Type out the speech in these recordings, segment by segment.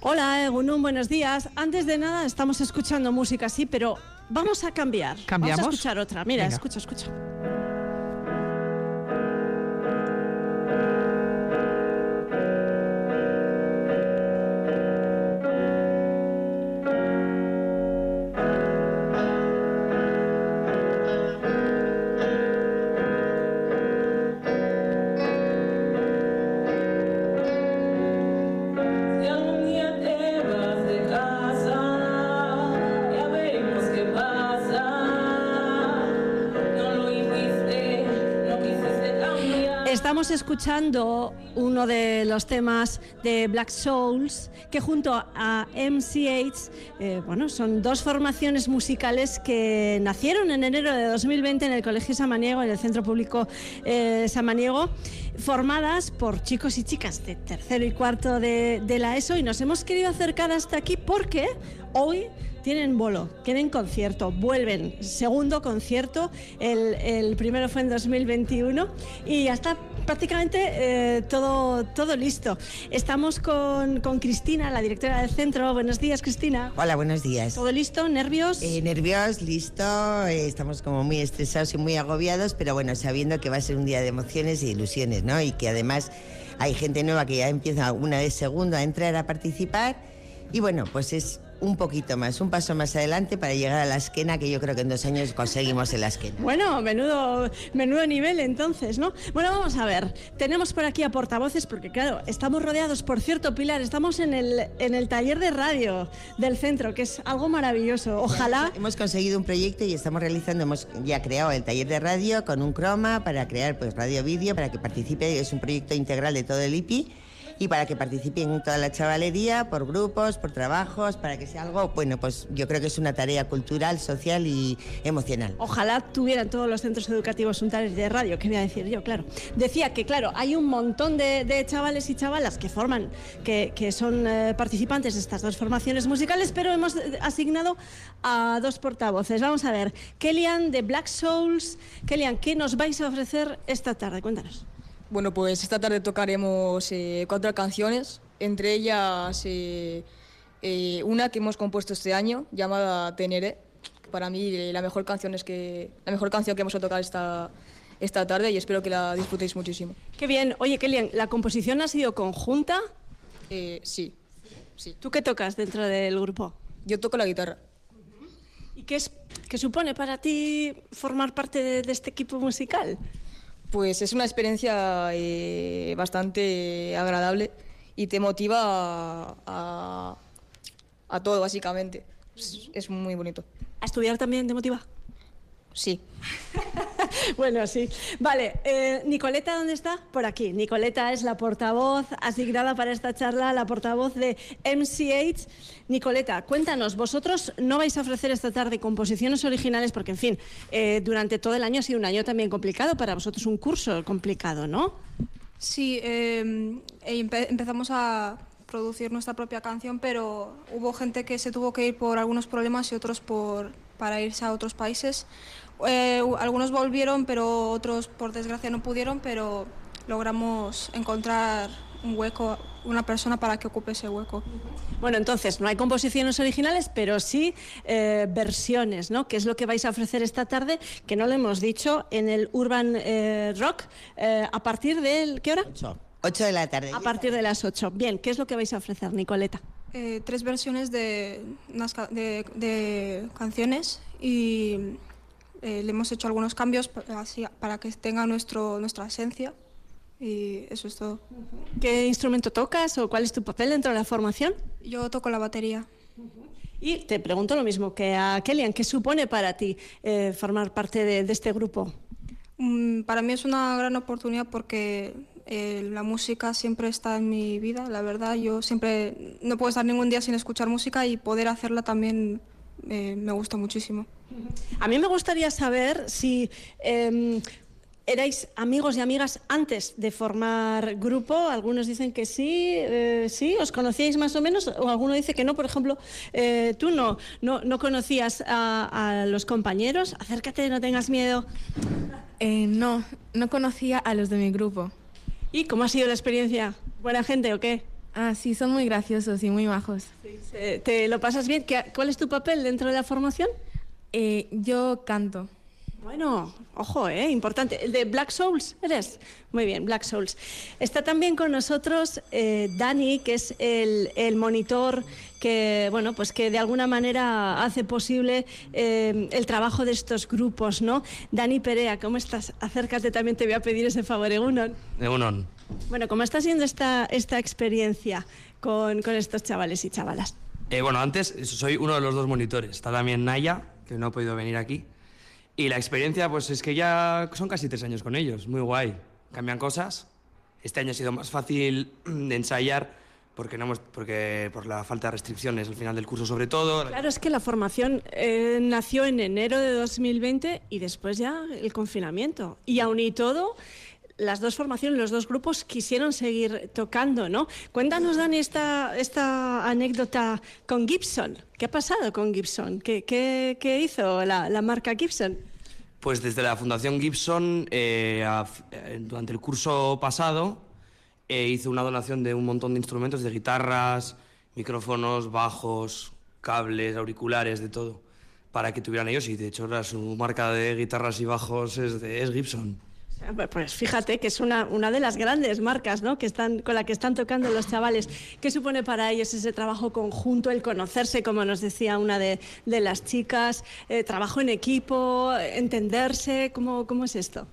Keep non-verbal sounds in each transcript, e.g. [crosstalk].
Hola, Egunun, buenos días. Antes de nada, estamos escuchando música, sí, pero vamos a cambiar. ¿Cambiamos? Vamos a escuchar otra. Mira, Venga. escucha, escucha. Estamos escuchando uno de los temas de Black Souls, que junto a MCH, eh, bueno, son dos formaciones musicales que nacieron en enero de 2020 en el Colegio Samaniego, en el Centro Público eh, Samaniego, formadas por chicos y chicas de tercero y cuarto de, de la ESO y nos hemos querido acercar hasta aquí porque hoy tienen bolo, tienen concierto, vuelven, segundo concierto, el, el primero fue en 2021 y ya está prácticamente eh, todo, todo listo. Estamos con, con Cristina, la directora del centro. Buenos días, Cristina. Hola, buenos días. ¿Todo listo? ¿Nervios? Eh, nervios, listo, eh, estamos como muy estresados y muy agobiados, pero bueno, sabiendo que va a ser un día de emociones e ilusiones, ¿no? Y que además hay gente nueva que ya empieza una vez segundo a entrar a participar y bueno, pues es un poquito más, un paso más adelante para llegar a la esquena que yo creo que en dos años conseguimos en la esquena. Bueno, menudo, menudo nivel entonces, ¿no? Bueno, vamos a ver. Tenemos por aquí a portavoces, porque claro, estamos rodeados, por cierto, Pilar, estamos en el, en el taller de radio del centro, que es algo maravilloso. Ojalá. Hemos conseguido un proyecto y estamos realizando, hemos ya creado el taller de radio con un croma para crear pues radio-vídeo, para que participe, es un proyecto integral de todo el IPI y para que participen toda la chavalería por grupos, por trabajos, para que sea algo, bueno, pues yo creo que es una tarea cultural, social y emocional. Ojalá tuvieran todos los centros educativos un taller de radio, ¿qué voy a decir yo? Claro. Decía que, claro, hay un montón de, chavales y chavalas que forman, que, que son eh, participantes de estas dos formaciones musicales, pero hemos asignado a dos portavoces. Vamos a ver, Kellyan de Black Souls. Kellyan, ¿qué nos vais a ofrecer esta tarde? Cuéntanos. Bueno, pues esta tarde tocaremos eh, cuatro canciones, entre ellas eh, eh, una que hemos compuesto este año llamada Tenere. que Para mí eh, la mejor canción es que la mejor canción que vamos a tocar esta esta tarde y espero que la disfrutéis muchísimo. Qué bien. Oye, Kellyan, ¿la composición ha sido conjunta? Eh, sí, sí. ¿Tú qué tocas dentro del grupo? Yo toco la guitarra. ¿Y qué, es, qué supone para ti formar parte de, de este equipo musical? Pues es una experiencia eh, bastante agradable y te motiva a, a- a todo, básicamente. Es, es muy bonito. ¿A estudiar también te motiva? Sí. [laughs] [laughs] Bueno, sí. Vale, eh, Nicoleta, ¿dónde está? Por aquí. Nicoleta es la portavoz asignada para esta charla, la portavoz de MCH. Nicoleta, cuéntanos, vosotros no vais a ofrecer esta tarde composiciones originales porque, en fin, eh, durante todo el año ha sido un año también complicado, para vosotros un curso complicado, ¿no? Sí, eh, empe- empezamos a producir nuestra propia canción, pero hubo gente que se tuvo que ir por algunos problemas y otros por, para irse a otros países. Eh, algunos volvieron, pero otros por desgracia no pudieron, pero logramos encontrar un hueco, una persona para que ocupe ese hueco. Bueno, entonces, no hay composiciones originales, pero sí eh, versiones, ¿no? Que es lo que vais a ofrecer esta tarde, que no lo hemos dicho, en el Urban eh, Rock, eh, a partir del... ¿Qué hora? 8 de la tarde. A partir de las 8. Bien, ¿qué es lo que vais a ofrecer, Nicoleta? Eh, tres versiones de, de, de canciones y eh, le hemos hecho algunos cambios pa- así, para que tenga nuestro, nuestra esencia y eso es todo. ¿Qué instrumento tocas o cuál es tu papel dentro de la formación? Yo toco la batería. Y te pregunto lo mismo que a Kellyan, ¿qué supone para ti eh, formar parte de, de este grupo? Mm, Para mí es una gran oportunidad porque eh, la música siempre está en mi vida, la verdad. Yo siempre no puedo estar ningún día sin escuchar música y poder hacerla también eh, me gusta muchísimo. A mí me gustaría saber si eh, erais amigos y amigas antes de formar grupo. Algunos dicen que sí, eh, sí, os conocíais más o menos, o alguno dice que no. Por ejemplo, eh, tú no, no, no conocías a, a los compañeros. Acércate, no tengas miedo. Eh, no, no conocía a los de mi grupo. ¿Y cómo ha sido la experiencia? ¿Buena gente o qué? Ah, sí, son muy graciosos y muy majos. Eh, ¿Te lo pasas bien? ¿Qué- ¿Cuál es tu papel dentro de la formación? Eh, yo canto. Bueno, ojo, ¿eh? importante. ¿El de Black Souls eres? Muy bien, Black Souls. Está también con nosotros eh, Dani, que es el, el monitor que, bueno, pues que de alguna manera hace posible eh, el trabajo de estos grupos, ¿no? Dani Perea, ¿cómo estás? Acércate también, te voy a pedir ese favor, Egunon. Egunon. Bueno, ¿cómo está siendo esta, esta experiencia con, con estos chavales y chavalas? Eh, bueno, antes soy uno de los dos monitores. Está también Naya, que no ha podido venir aquí. Y la experiencia, pues es que ya son casi tres años con ellos. Muy guay. Cambian cosas. Este año ha sido más fácil [clears throat] de ensayar porque, no hemos, porque por la falta de restricciones al final del curso sobre todo. Claro, es que la formación eh, nació en enero de 2020 y después ya el confinamiento. Y aún y todo, las dos formaciones, los dos grupos quisieron seguir tocando, ¿no? Cuéntanos, Dani, esta, esta anécdota con Gibson. ¿Qué ha pasado con Gibson? ¿Qué, qué- hizo la, la marca Gibson? Pues desde la Fundación Gibson, eh, eh, durante el curso pasado, eh, hizo una donación de un montón de instrumentos, de guitarras, micrófonos, bajos, cables, auriculares, de todo, para que tuvieran ellos. Y de hecho, la- su marca de guitarras y bajos es, es Gibson. Pues fíjate que es una, una de las grandes marcas ¿no? que están, con la que están tocando los chavales. ¿Qué supone para ellos ese trabajo conjunto, el conocerse, como nos decía una de, de las chicas, eh, trabajo en equipo, entenderse? ¿Cómo, ¿Cómo es esto?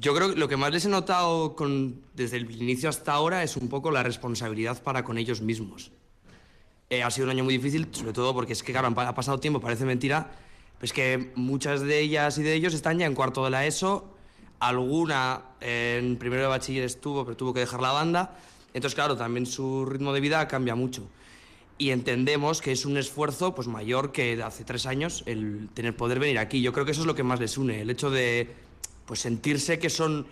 Yo creo que lo que más les he notado con- desde el inicio hasta ahora es un poco la responsabilidad para con ellos mismos. Eh, ha sido un año muy difícil, sobre todo porque es que, claro, ha pasado tiempo, parece mentira, pero es que muchas de ellas y de ellos están ya en cuarto de la ESO, alguna eh, en primero de bachiller estuvo, pero tuvo que dejar la banda, entonces, claro, también su ritmo de vida cambia mucho. Y entendemos que es un esfuerzo pues, mayor que hace tres años el tener poder venir aquí. Yo creo que eso es lo que más les une, el hecho de pues, sentirse que son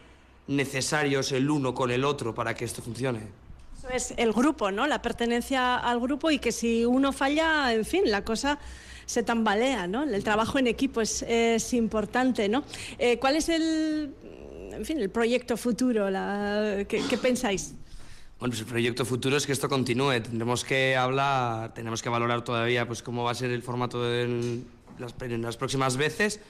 necesarios el uno con el otro para que esto funcione. Eso es el grupo, ¿no? La pertenencia al grupo y que si uno falla, en fin, la cosa se tambalea, ¿no? El trabajo en equipo es, es importante, ¿no? Eh, ¿Cuál es el, en fin, el proyecto futuro? La, ¿qué, qué pensáis? Bueno, pues el proyecto futuro es que esto continúe. Tendremos que hablar, tenemos que valorar todavía pues, cómo va a ser el formato en las, en las próximas veces.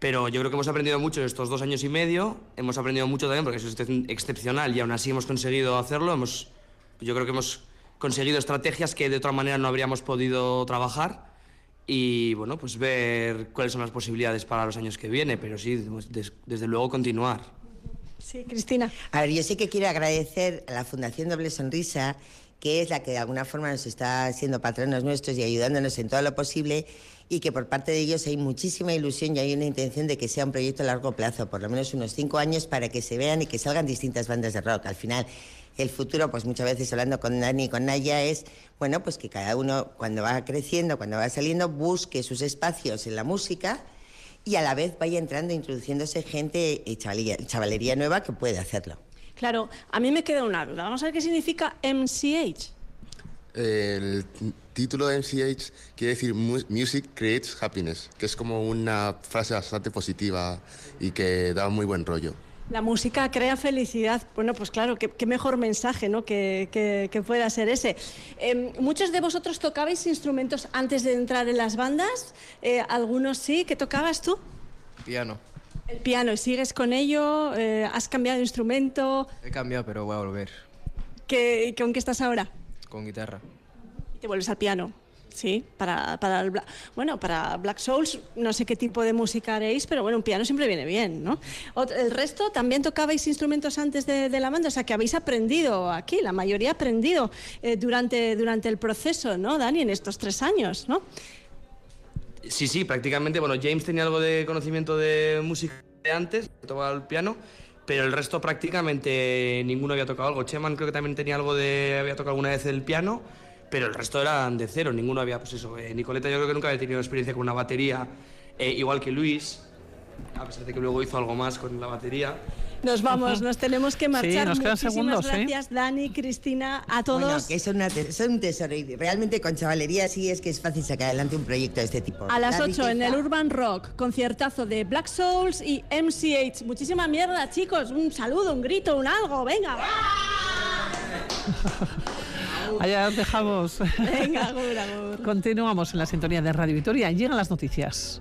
Pero yo creo que hemos aprendido mucho en estos dos años y medio. Hemos aprendido mucho también porque eso es excep- excepcional y aún así hemos conseguido hacerlo. Hemos, yo creo que hemos conseguido estrategias que de otra manera no habríamos podido trabajar. Y bueno, pues ver cuáles son las posibilidades para los años que vienen. Pero sí, des- desde luego continuar. Sí, Cristina. A ver, yo sí que quiero agradecer a la Fundación Doble Sonrisa, que es la que de alguna forma nos está siendo patronos nuestros y ayudándonos en todo lo posible, y que por parte de ellos hay muchísima ilusión y hay una intención de que sea un proyecto a largo plazo, por lo menos unos cinco años, para que se vean y que salgan distintas bandas de rock. Al final, el futuro, pues muchas veces hablando con Dani y con Naya, es, bueno, pues que cada uno cuando va creciendo, cuando va saliendo, busque sus espacios en la música y a la vez vaya entrando, introduciéndose gente y chavalería, chavalería nueva que puede hacerlo. Claro, a mí me queda una duda. Vamos a ver qué significa MCH. El título de MCH quiere decir Mu- Music Creates Happiness, que es como una frase bastante positiva y que da muy buen rollo. La música crea felicidad. Bueno, pues claro, qué, qué mejor mensaje ¿no? que, que- que pueda ser ese. Eh, Muchos de vosotros tocabais instrumentos antes de entrar en las bandas. Eh, algunos sí. ¿Qué tocabas tú? Piano. El piano. ¿Y sigues con ello? Eh, ¿Has cambiado de instrumento? He cambiado, pero voy a volver ¿Qué, ¿Con qué estás ahora? con guitarra. Y te vuelves al piano. Sí, para, para el Bla- bueno, para Black Souls no sé qué tipo de música haréis, pero bueno, un piano siempre viene bien, ¿no? El resto también tocabais instrumentos antes de, de la banda, o sea que habéis aprendido aquí, la mayoría aprendido eh, durante, durante el proceso, ¿no, Dani? En estos tres años, ¿no? Sí, sí, prácticamente. Bueno, James tenía algo de conocimiento de música de antes, tocaba el piano, pero el resto prácticamente ninguno había tocado algo. Cheman creo que también tenía algo de. había tocado alguna vez el piano, pero el resto eran de cero, ninguno había, pues eso. eh, Nicoleta yo creo que nunca había tenido experiencia con una batería, eh, igual que Luis, a pesar de que luego hizo algo más con la batería. Nos vamos, nos tenemos que marchar. nos quedan Muchísimas segundos, ¿sí? gracias, Dani, Cristina, a todos. Bueno, que son, son un tesoro y realmente con chavalería sí es que es fácil sacar adelante un proyecto de este tipo. A las La 8 en el riqueza- Urban Rock, conciertazo de Black Souls y MCH. Muchísima mierda, chicos. Un saludo, un grito, un algo, venga. [laughs] Allá os dejamos. Venga, [laughs] agur, agur. Continuamos en la sintonía de Radio Vitoria. Llegan las noticias.